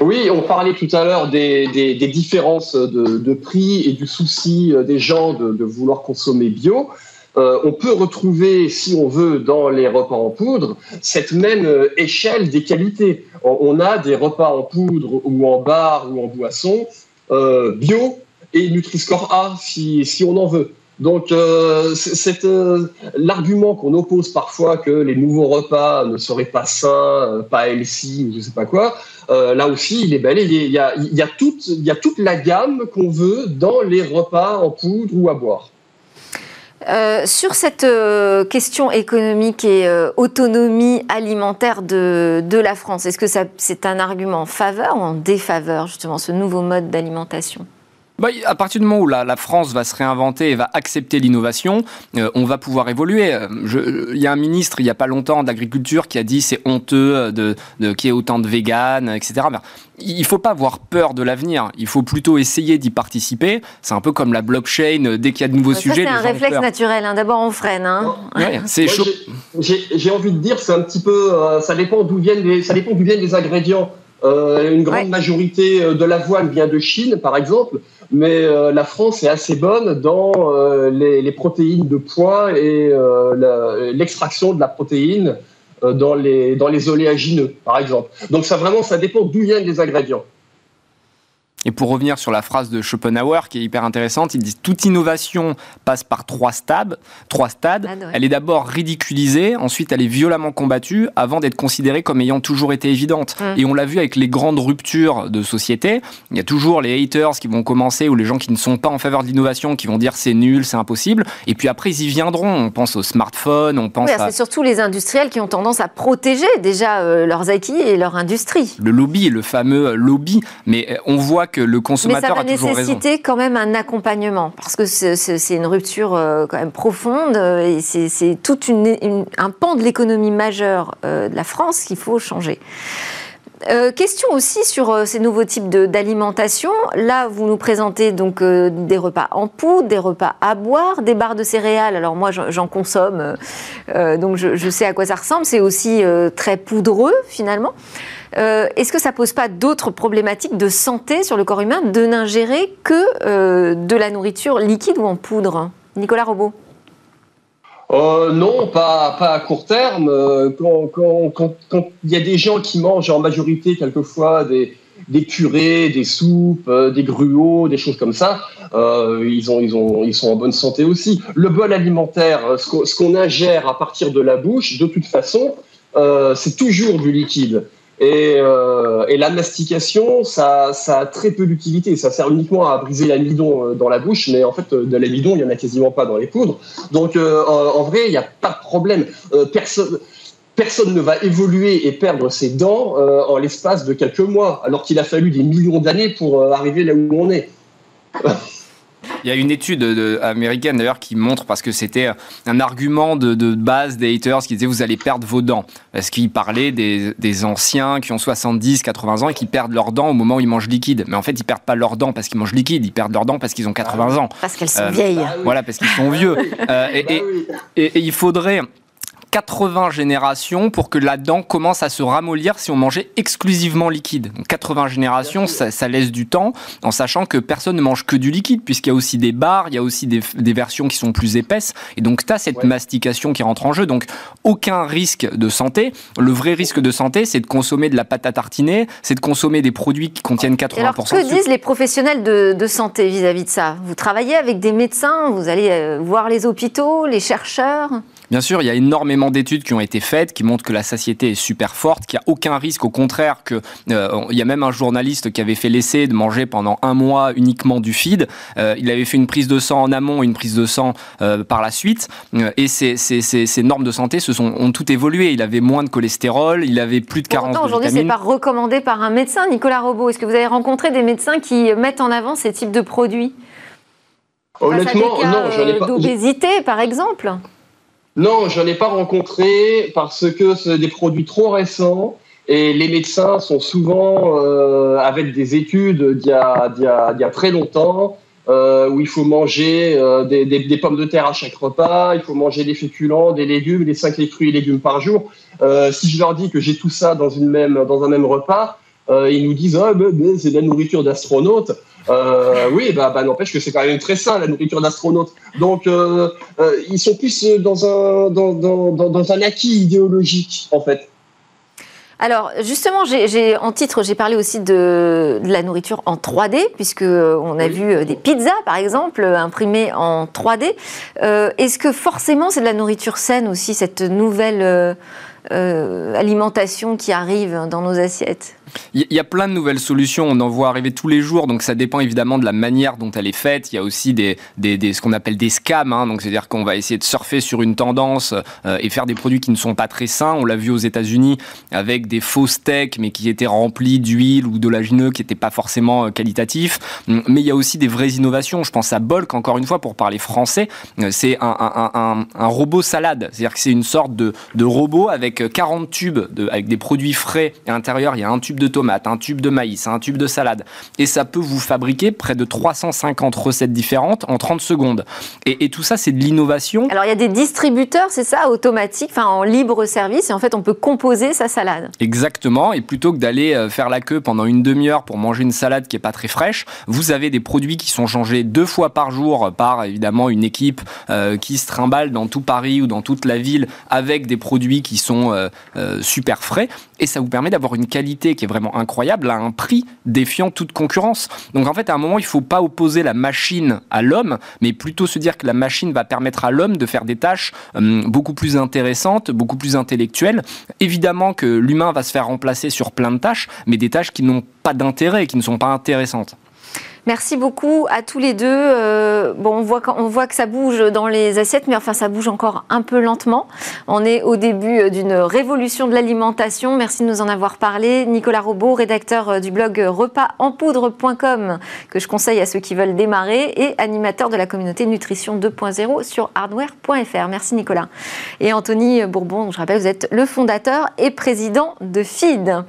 Oui, on parlait tout à l'heure des, différences de, prix et du souci des gens de, vouloir consommer bio. Euh, on peut retrouver, si on veut, dans les repas en poudre, cette même euh, échelle des qualités. On, a des repas en poudre ou en bar ou en boisson euh, bio et Nutri-Score A si, on en veut. Donc, euh, euh, l'argument qu'on oppose parfois que les nouveaux repas ne seraient pas sains, euh, pas healthy ou je sais pas quoi. là aussi, il est bel. Il y a, il y a, toute, il y a toute la gamme qu'on veut dans les repas en poudre ou à boire. sur cette question économique et autonomie alimentaire de, de la France, est-ce que c'est un argument en faveur ou en défaveur, justement, ce nouveau mode d'alimentation? Bah, à partir du moment où la, France va se réinventer et va accepter l'innovation, euh, on va pouvoir évoluer. Il y a un ministre, il n'y a pas longtemps, d'agriculture qui a dit c'est honteux de, de qu'il y ait autant de véganes, etc. il ne faut pas avoir peur de l'avenir. Il faut plutôt essayer d'y participer. C'est un peu comme la blockchain. Dès qu'il y a de nouveaux sujets, c'est un réflexe naturel. Hein. D'abord, on freine. Hein. <laughs> c'est chaud. J'ai envie de dire, c'est un petit peu. Euh, ça dépend d'où viennent les. Ça dépend d'où viennent les ingrédients. Euh, une grande majorité de l'avoine vient de Chine, par exemple mais euh, la France est assez bonne dans euh, les, protéines de poids et euh, l'extraction de la protéine dans les, dans les oléagineux, par exemple. Donc ça vraiment, ça dépend d'où viennent les ingrédients. Et pour revenir sur la phrase de Schopenhauer qui est hyper intéressante, il dit toute innovation passe par trois stades. Trois stades. Ah, elle est d'abord ridiculisée, ensuite elle est violemment combattue, avant d'être considérée comme ayant toujours été évidente. Hum. Et on l'a vu avec les grandes ruptures de société. Il y a toujours les haters qui vont commencer ou les gens qui ne sont pas en faveur de l'innovation qui vont dire c'est nul, c'est impossible. Et puis après ils y viendront. On pense aux smartphones, on pense. Oui, C'est surtout les industriels qui ont tendance à protéger déjà euh, leurs acquis et leur industrie. Le lobby, le fameux lobby. Mais euh, on voit que le consommateur a toujours raison. Mais ça va nécessiter quand même un accompagnement, parce que c'est une rupture euh, quand même profonde, euh, et c'est tout un pan de l'économie majeure euh, de la France qu'il faut changer. question aussi sur ces nouveaux types d'alimentation. Là, vous nous présentez donc des repas en poudre, des repas à boire, des barres de céréales. Alors moi, j'en consomme, donc je, je, sais à quoi ça ressemble. C'est aussi très poudreux finalement. Euh, est-ce que ça pose pas d'autres problématiques de santé sur le corps humain de n'ingérer que euh, de la nourriture liquide ou en poudre? Nicolas Robot euh, non, pas, à court terme. Quand il y a des gens qui mangent en majorité quelquefois des, purées, des soupes, des gruaux, des choses comme ça, ils, sont en bonne santé aussi. Le bol alimentaire, ce qu'on ingère à partir de la bouche, de toute façon, c'est toujours du liquide. Euh, et, la mastication, ça, ça, a très peu d'utilité. Ça sert uniquement à briser l'amidon euh, dans la bouche, mais en fait, euh, de l'amidon, il n'y en a quasiment pas dans les poudres. Donc, en, vrai, il n'y a pas de problème. personne, personne ne va évoluer et perdre ses dents en l'espace de quelques mois, alors qu'il a fallu des millions d'années pour arriver là où on est. Il y a une étude américaine d'ailleurs qui montre, parce que c'était un argument de, base des haters qui disait vous allez perdre vos dents. Parce qu'ils parlaient des, anciens qui ont 70, 80 ans et qui perdent leurs dents au moment où ils mangent liquide. Mais en fait, ils perdent pas leurs dents parce qu'ils mangent liquide, ils perdent leurs dents parce qu'ils ont 80 ans. Parce qu'elles sont euh, vieilles. Voilà, parce qu'ils sont vieux. Euh, et, et, il faudrait 80 générations pour que la dent commence à se ramollir si on mangeait exclusivement liquide. 80 générations, ça, laisse du temps, en sachant que personne ne mange que du liquide, puisqu'il y a aussi des barres, il y a aussi des, versions qui sont plus épaisses, et donc tu as cette mastication qui rentre en jeu. Donc aucun risque de santé. Le vrai risque de santé, c'est de consommer de la pâte à tartiner, c'est de consommer des produits qui contiennent 80% alors, que disent les professionnels de, de santé vis-à-vis de ça? Vous travaillez avec des médecins, vous allez euh, voir les hôpitaux, les chercheurs? Bien sûr, il y a énormément d'études qui ont été faites qui montrent que la satiété est super forte, qu'il n'y a aucun risque, au contraire, que euh, il y a même un journaliste qui avait fait l'essai de manger pendant un mois uniquement du feed. Euh, il avait fait une prise de sang en amont, une prise de sang euh, par la suite, et ces, ces, ces, normes de santé se sont ont tout évolué. Il avait moins de cholestérol, il avait plus de 40 Aujourd'hui, c'est pas recommandé par un médecin, Nicolas Robot. Est-ce que vous avez rencontré des médecins qui mettent en avant ces types de produits? Honnêtement, non, j'en ai pas. D'obésité, par exemple. Non, je n'en ai pas rencontré parce que c'est des produits trop récents et les médecins sont souvent euh, avec des études d'il y, a très longtemps euh, où il faut manger euh, des, pommes de terre à chaque repas, il faut manger des féculents, des légumes, des 5 fruits et légumes par jour. si je leur dis que j'ai tout ça dans, une même, dans un même repas, ils nous disent ah, c'est de la nourriture d'astronaute. Euh, oui, bah, bah, n'empêche que c'est quand même très sain la nourriture d'astronaute. Donc, euh, euh, ils sont plus dans un, dans, dans, dans un acquis idéologique, en fait. Alors justement, j'ai en titre, j'ai parlé aussi de, de, la nourriture en 3D, puisque on a vu des pizzas, par exemple, imprimées en 3D. Est-ce que forcément c'est de la nourriture saine aussi, cette nouvelle alimentation qui arrive dans nos assiettes il y a plein de nouvelles solutions, on en voit arriver tous les jours, donc ça dépend évidemment de la manière dont elle est faite. Il y a aussi des, ce qu'on appelle des scams, hein. donc c'est-à-dire qu'on va essayer de surfer sur une tendance euh, et faire des produits qui ne sont pas très sains. On l'a vu aux États-Unis avec des faux steaks, mais qui étaient remplis d'huile ou d'olagineux qui n'étaient pas forcément euh, qualitatifs. Hum, mais il y a aussi des vraies innovations. Je pense à Bolk, encore une fois, pour parler français, euh, c'est un, robot salade, c'est-à-dire que c'est une sorte de robot avec 40 tubes, de, avec des produits frais. Et à l'intérieur, il y a un tube de tomates, un tube de maïs, un tube de salade. Et ça peut vous fabriquer près de 350 recettes différentes en 30 secondes. Et, tout ça, c'est de l'innovation. Alors il y a des distributeurs, c'est ça, automatiques, enfin en libre service, et en fait on peut composer sa salade. Exactement, et plutôt que d'aller euh, faire la queue pendant une demi-heure pour manger une salade qui est pas très fraîche, vous avez des produits qui sont changés deux fois par jour par évidemment une équipe euh, qui se trimballe dans tout Paris ou dans toute la ville avec des produits qui sont euh, super frais, et ça vous permet d'avoir une qualité qui est vraiment incroyable à un prix défiant toute concurrence. Donc en fait, à un moment, il faut pas opposer la machine à l'homme, mais plutôt se dire que la machine va permettre à l'homme de faire des tâches euh, beaucoup plus intéressantes, beaucoup plus intellectuelles. Évidemment que l'humain va se faire remplacer sur plein de tâches, mais des tâches qui n'ont pas d'intérêt, qui ne sont pas intéressantes. Merci beaucoup à tous les deux. Euh, bon, on voit, voit que ça bouge dans les assiettes, mais enfin, ça bouge encore un peu lentement. On est au début euh, d'une révolution de l'alimentation. Merci de nous en avoir parlé. Nicolas Robot, rédacteur euh, du blog repasenpoudre.com, que je conseille à ceux qui veulent démarrer, et animateur de la communauté Nutrition 2.0 sur hardware.fr. Merci Nicolas. Et Anthony Bourbon, je rappelle, vous êtes le fondateur et président de FID.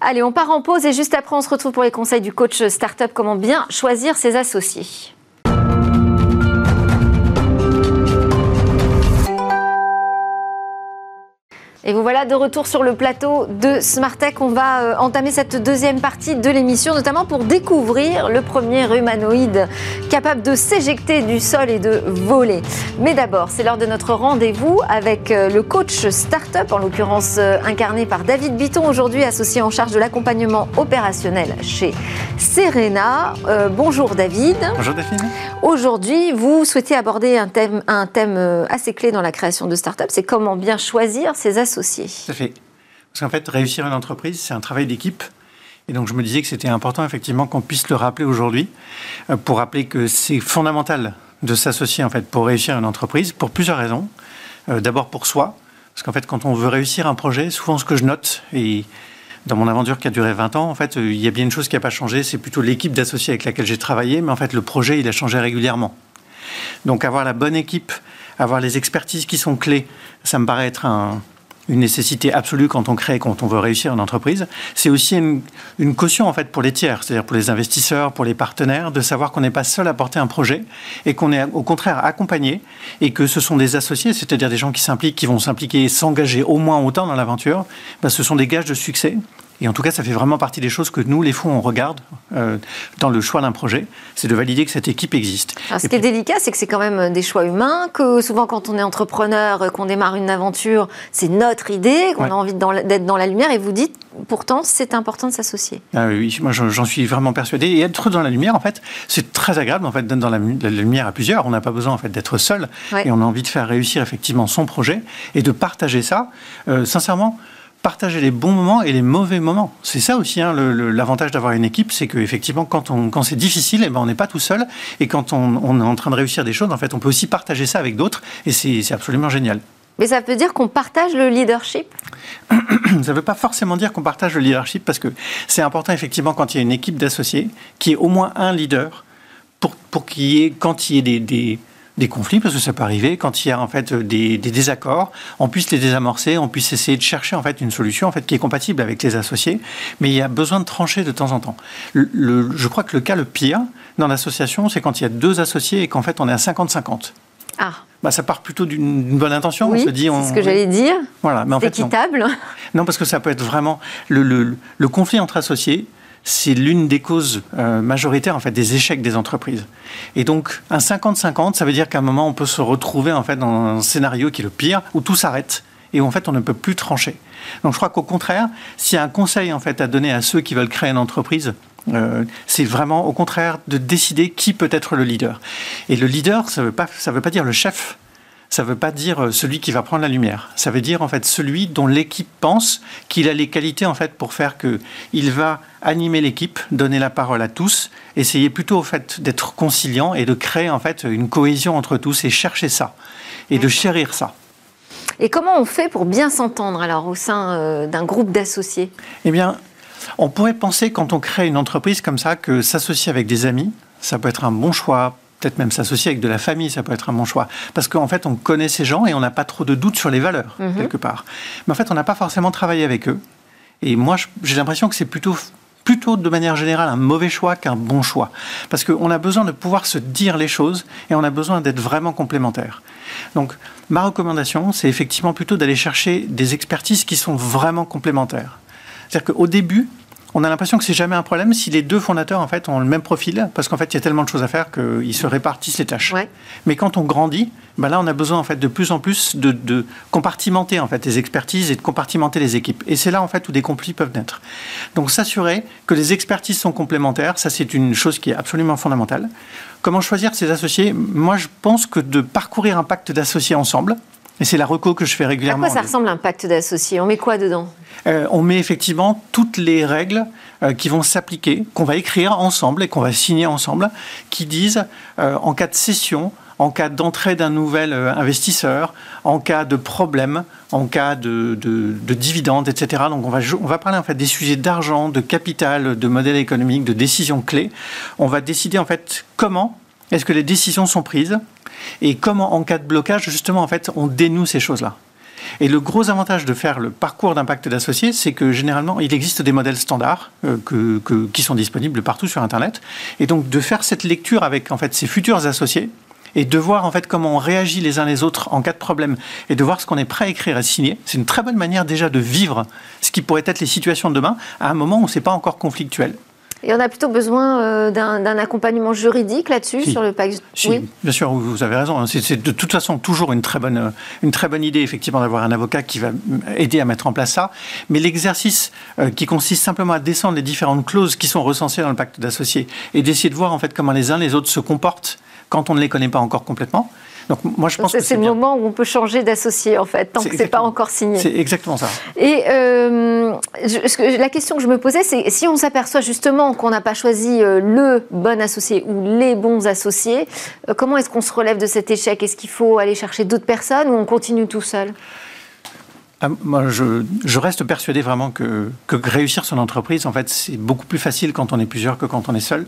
Allez, on part en pause et juste après, on se retrouve pour les conseils du coach startup, comment bien choisir ses associés. Et vous voilà de retour sur le plateau de Smartech. On va euh, entamer cette deuxième partie de l'émission, notamment pour découvrir le premier humanoïde capable de s'éjecter du sol et de voler. Mais d'abord, c'est l'heure de notre rendez-vous avec euh, le coach startup, en l'occurrence euh, incarné par David Bitton, aujourd'hui associé en charge de l'accompagnement opérationnel chez Serena. bonjour David. Bonjour Daphine. Aujourd'hui, vous souhaitez aborder un thème, un thème assez clé dans la création de startup, c'est comment bien choisir ses associés associés. Fait. Parce qu'en fait, réussir une entreprise, c'est un travail d'équipe. Et donc, je me disais que c'était important, effectivement, qu'on puisse le rappeler aujourd'hui, euh, pour rappeler que c'est fondamental de s'associer, en fait, pour réussir une entreprise, pour plusieurs raisons. Euh, d'abord pour soi, parce qu'en fait, quand on veut réussir un projet, souvent ce que je note, et dans mon aventure qui a duré 20 ans, en fait, euh, il y a bien une chose qui n'a pas changé, c'est plutôt l'équipe d'associés avec laquelle j'ai travaillé, mais en fait, le projet, il a changé régulièrement. Donc, avoir la bonne équipe, avoir les expertises qui sont clés, ça me paraît être un, une nécessité absolue quand on crée, quand on veut réussir une entreprise. C'est aussi une, caution en fait pour les tiers, c'est-à-dire pour les investisseurs, pour les partenaires, de savoir qu'on n'est pas seul à porter un projet et qu'on est au contraire accompagné et que ce sont des associés, c'est-à-dire des gens qui s'impliquent, qui vont s'impliquer et s'engager au moins autant dans l'aventure. Ben, ce sont des gages de succès et en tout cas, ça fait vraiment partie des choses que nous, les fonds, on regarde euh, dans le choix d'un projet, c'est de valider que cette équipe existe. ce qui est délicat, c'est que c'est quand même des choix humains, que souvent quand on est entrepreneur, euh, qu'on démarre une aventure, c'est notre idée, qu'on a envie d'être dans la lumière, et vous dites, pourtant, c'est important de s'associer. Ah oui, moi j'en suis vraiment persuadé. Et être dans la lumière, en fait, c'est très agréable en fait, d'être dans la, lumière à plusieurs. On n'a pas besoin en fait, d'être seul, et on a envie de faire réussir effectivement son projet, et de partager ça. Euh, sincèrement, partager les bons moments et les mauvais moments. C'est ça aussi hein, l'avantage d'avoir une équipe, c'est qu'effectivement, quand, on, quand c'est difficile, eh ben, on n'est pas tout seul. Et quand on, est en train de réussir des choses, en fait, on peut aussi partager ça avec d'autres. Et c'est absolument génial. Mais ça veut dire qu'on partage le leadership? <clears throat> Ça ne veut pas forcément dire qu'on partage le leadership parce que c'est important effectivement quand il y a une équipe d'associés qui ait au moins un leader pour, pour qu'il y ait, quand il y ait des des conflits, parce que ça peut arriver, quand il y a en fait des, désaccords, on puisse les désamorcer, on puisse essayer de chercher en fait une solution en fait qui est compatible avec les associés, mais il y a besoin de trancher de temps en temps. Le, je crois que le cas le pire dans l'association, c'est quand il y a deux associés et qu'en fait on est à 50-50. Ah. Bah, ça part plutôt d'une bonne intention. on se dit, c'est ce que j'allais dire. Voilà, mais en fait, équitable. Non. parce que ça peut être vraiment le, le conflit entre associés c'est l'une des causes euh, majoritaires en fait des échecs des entreprises. Et donc un 50-50, ça veut dire qu'à un moment on peut se retrouver en fait dans un scénario qui est le pire où tout s'arrête et où en fait on ne peut plus trancher. Donc je crois qu'au contraire, s'il y a un conseil en fait à donner à ceux qui veulent créer une entreprise, euh, c'est vraiment au contraire de décider qui peut être le leader. Et le leader, ça ne veut, pas, veut pas dire le chef, ça ne veut pas dire euh, celui qui va prendre la lumière. Ça veut dire en fait celui dont l'équipe pense qu'il a les qualités en fait pour faire que il va animer l'équipe, donner la parole à tous, essayer plutôt au fait d'être conciliant et de créer en fait une cohésion entre tous et chercher ça et de chérir ça. Et comment on fait pour bien s'entendre alors au sein euh, d'un groupe d'associés? Eh bien, on pourrait penser quand on crée une entreprise comme ça que s'associer avec des amis, ça peut être un bon choix peut-être même s'associer avec de la famille, ça peut être un bon choix. Parce qu'en fait, on connaît ces gens et on n'a pas trop de doutes sur les valeurs, mhm. quelque part. Mais en fait, on n'a pas forcément travaillé avec eux. Et moi, j'ai l'impression que c'est plutôt plutôt de manière générale un mauvais choix qu'un bon choix. Parce qu'on a besoin de pouvoir se dire les choses et on a besoin d'être vraiment complémentaires. Donc ma recommandation, c'est effectivement plutôt d'aller chercher des expertises qui sont vraiment complémentaires. C'est-à-dire qu'au début, on a l'impression que c'est jamais un problème si les deux fondateurs en fait ont le même profil, parce qu'en fait il y a tellement de choses à faire qu'ils se répartissent les tâches. Mais quand on grandit, ben là on a besoin en fait de plus en plus de, compartimenter en fait les expertises et de compartimenter les équipes. Et c'est là en fait où des conflits peuvent naître. Donc s'assurer que les expertises sont complémentaires, ça c'est une chose qui est absolument fondamentale. Comment choisir ses associés? Moi je pense que de parcourir un pacte d'associés ensemble, et c'est la reco que je fais régulièrement. À quoi ça ressemble un pacte d'associés? On met quoi dedans? Euh, On met effectivement toutes les règles euh, qui vont s'appliquer, qu'on va écrire ensemble et qu'on va signer ensemble, qui disent euh, en cas de cession, en cas d'entrée d'un nouvel investisseur, en cas de problème, en cas de, de, dividendes, etc. Donc on va, on va parler en fait des sujets d'argent, de capital, de modèle économique, de décisions clés. On va décider en fait comment est-ce que les décisions sont prises et comment, en cas de blocage, justement, en fait, on dénoue ces choses-là. Et le gros avantage de faire le parcours d'impact d'associés, c'est que généralement, il existe des modèles standards euh, qui sont disponibles partout sur Internet. Et donc, de faire cette lecture avec en fait ces futurs associés et de voir en fait comment on réagit les uns les autres en cas de problème et de voir ce qu'on est prêt à écrire et signer, c'est une très bonne manière déjà de vivre ce qui pourrait être les situations de demain à un moment où c'est pas encore conflictuel. Et on a plutôt besoin euh, d'un accompagnement juridique là-dessus sur le pacte. oui, bien sûr, vous avez raison. C'est de toute façon toujours une très bonne, euh, une très bonne idée, effectivement, d'avoir un avocat qui va aider à mettre en place ça. Mais l'exercice euh, qui consiste simplement à descendre les différentes clauses qui sont recensées dans le pacte d'associés et d'essayer de voir en fait comment les uns les autres se comportent quand on ne les connaît pas encore complètement, donc moi je pense que c'est le moment où on peut changer d'associé en fait, tant que c'est pas encore signé. C'est exactement ça. Et euh, la question que je me posais, c'est si on s'aperçoit justement qu'on n'a pas choisi euh, le bon associé ou les bons associés, euh, comment est-ce qu'on se relève de cet échec? Est-ce qu'il faut aller chercher d'autres personnes ou on continue tout seul? Ah, moi, je, je, reste persuadé vraiment que, que réussir son entreprise, en fait, c'est beaucoup plus facile quand on est plusieurs que quand on est seul.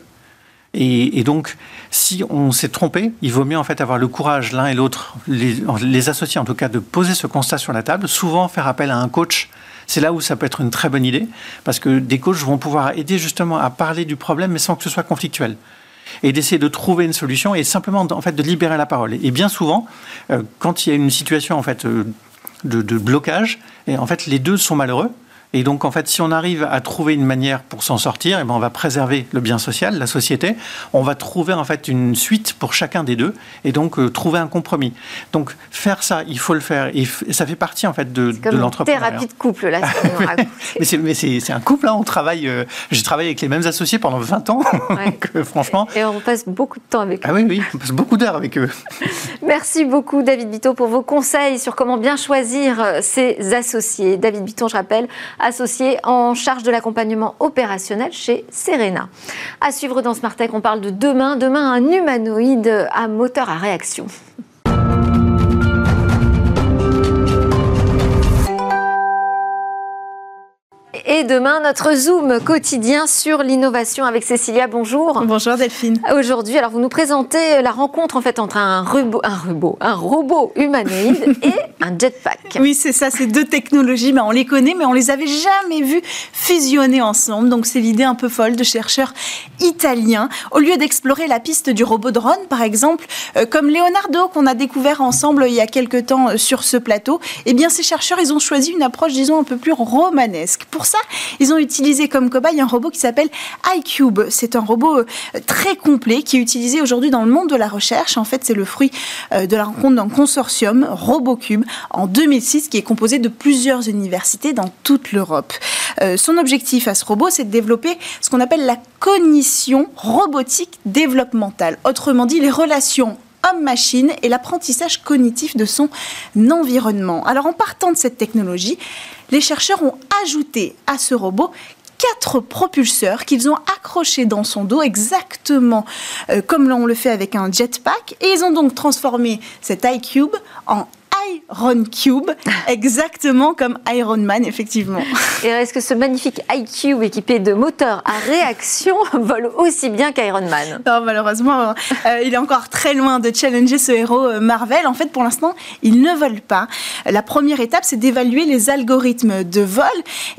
Et, donc, si on s'est trompé, il vaut mieux en fait avoir le courage l'un et l'autre, les, associés en tout cas, de poser ce constat sur la table. Souvent, faire appel à un coach c'est là où ça peut être une très bonne idée, parce que des coachs vont pouvoir aider justement à parler du problème, mais sans que ce soit conflictuel et d'essayer de trouver une solution et simplement en fait de libérer la parole. Et bien souvent, euh, quand il y a une situation en fait euh, de, de blocage, et en fait les deux sont malheureux et donc, en fait, si on arrive à trouver une manière pour s'en sortir, et eh ben, on va préserver le bien social, la société. On va trouver en fait une suite pour chacun des deux, et donc euh, trouver un compromis. Donc, faire ça, il faut le faire, et, ça fait partie en fait de, de l'entrepreneuriat. Thérapie de couple là. <laughs> mais c'est un couple. Hein, on travaille. Euh, j'ai travaillé avec les mêmes associés pendant 20 ans. <laughs> donc, euh, franchement. Et on passe beaucoup de temps avec eux. Ah oui, oui, on passe beaucoup d'heures avec eux. <laughs> Merci beaucoup, David Bito, pour vos conseils sur comment bien choisir ses associés. David Bito, je rappelle associé en charge de l'accompagnement opérationnel chez Serena. À suivre dans Smart Tech, on parle de demain. Demain, un humanoïde à moteur à réaction. Et demain, notre Zoom quotidien sur l'innovation avec Cécilia. Bonjour. Bonjour Delphine. Aujourd'hui, alors vous nous présentez la rencontre en fait entre un robot, un robot, un robot humanoïde <laughs> et un jetpack. Oui, c'est ça. Ces deux technologies, ben, on les connaît, mais on les avait jamais vues fusionner ensemble. Donc c'est l'idée un peu folle de chercheurs italiens. Au lieu d'explorer la piste du robot drone, par exemple, euh, comme Leonardo qu'on a découvert ensemble il y a quelques temps euh, sur ce plateau, eh bien ces chercheurs, ils ont choisi une approche, disons, un peu plus romanesque. Pour ils ont utilisé comme cobaye un robot qui s'appelle iCube. C'est un robot euh, très complet qui est utilisé aujourd'hui dans le monde de la recherche. En fait, c'est le fruit euh, de la rencontre d'un consortium, RoboCube, en 2006, qui est composé de plusieurs universités dans toute l'Europe. Euh, son objectif à ce robot, c'est de développer ce qu'on appelle la cognition robotique développementale. Autrement dit, les relations homme-machine et l'apprentissage cognitif de son environnement. Alors en partant de cette technologie, les chercheurs ont ajouté à ce robot quatre propulseurs qu'ils ont accrochés dans son dos exactement euh, comme on le fait avec un jetpack. Et ils ont donc transformé cet iCube en Iron Cube, <laughs> exactement comme Iron Man, effectivement. Et est-ce que ce magnifique iCube équipé de moteurs à réaction <laughs> vole aussi bien qu'Iron Man? Non, malheureusement, euh, il est encore très loin de challenger ce héros euh, Marvel. En fait, pour l'instant, il ne vole pas. La première étape, c'est d'évaluer les algorithmes de vol.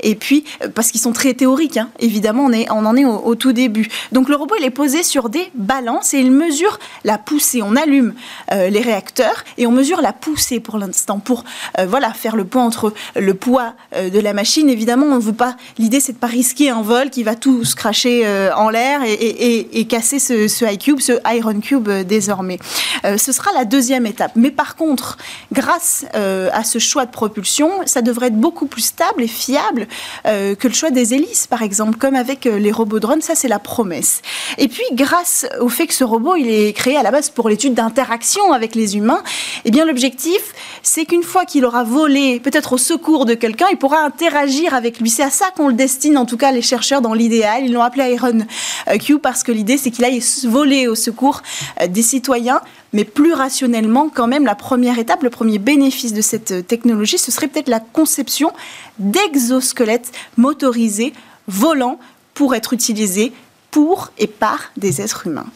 Et puis, euh, parce qu'ils sont très théoriques, hein, évidemment, on, est, on en est au, au, tout début. Donc, le robot, il est posé sur des balances et il mesure la poussée. On allume les réacteurs et on mesure la poussée pour l'instant pour euh, voilà faire le point entre le poids euh, de la machine. Évidemment, on ne veut pas. L'idée, c'est de pas risquer un vol qui va tout se cracher euh, en l'air et, casser ce, ce iCube, ce Iron Cube désormais. ce sera la deuxième étape. Mais par contre, grâce à ce choix de propulsion, ça devrait être beaucoup plus stable et fiable que le choix des hélices, par exemple, comme avec les robots drones. Ça, c'est la promesse. Et puis, grâce au fait que ce robot, il est créé à la base pour l'étude d'interaction avec les humains, eh bien, l'objectif, c'est qu'une fois qu'il aura volé, peut-être au secours de quelqu'un, il pourra interagir avec lui. C'est à ça qu'on le destine, en tout cas, les chercheurs dans l'idéal. Ils l'ont appelé Iron euh, Q parce que l'idée, c'est qu'il aille voler au secours euh, des citoyens. Mais plus rationnellement, quand même, la première étape, le premier bénéfice de cette euh, technologie, ce serait peut-être la conception d'exosquelettes motorisés volants pour être utilisés pour et par des êtres humains.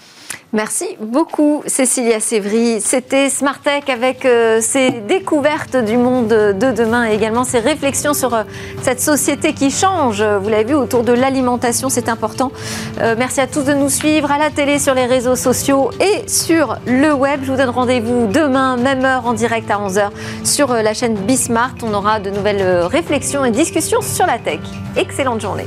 Merci beaucoup Cécilia Sévry. C'était Smart Tech avec euh, ses découvertes du monde de demain et également ses réflexions sur euh, cette société qui change. Vous l'avez vu autour de l'alimentation, c'est important. Euh, merci à tous de nous suivre à la télé, sur les réseaux sociaux et sur le web. Je vous donne rendez-vous demain, même heure en direct à 11h sur la chaîne Bismart. On aura de nouvelles réflexions et discussions sur la tech. Excellente journée.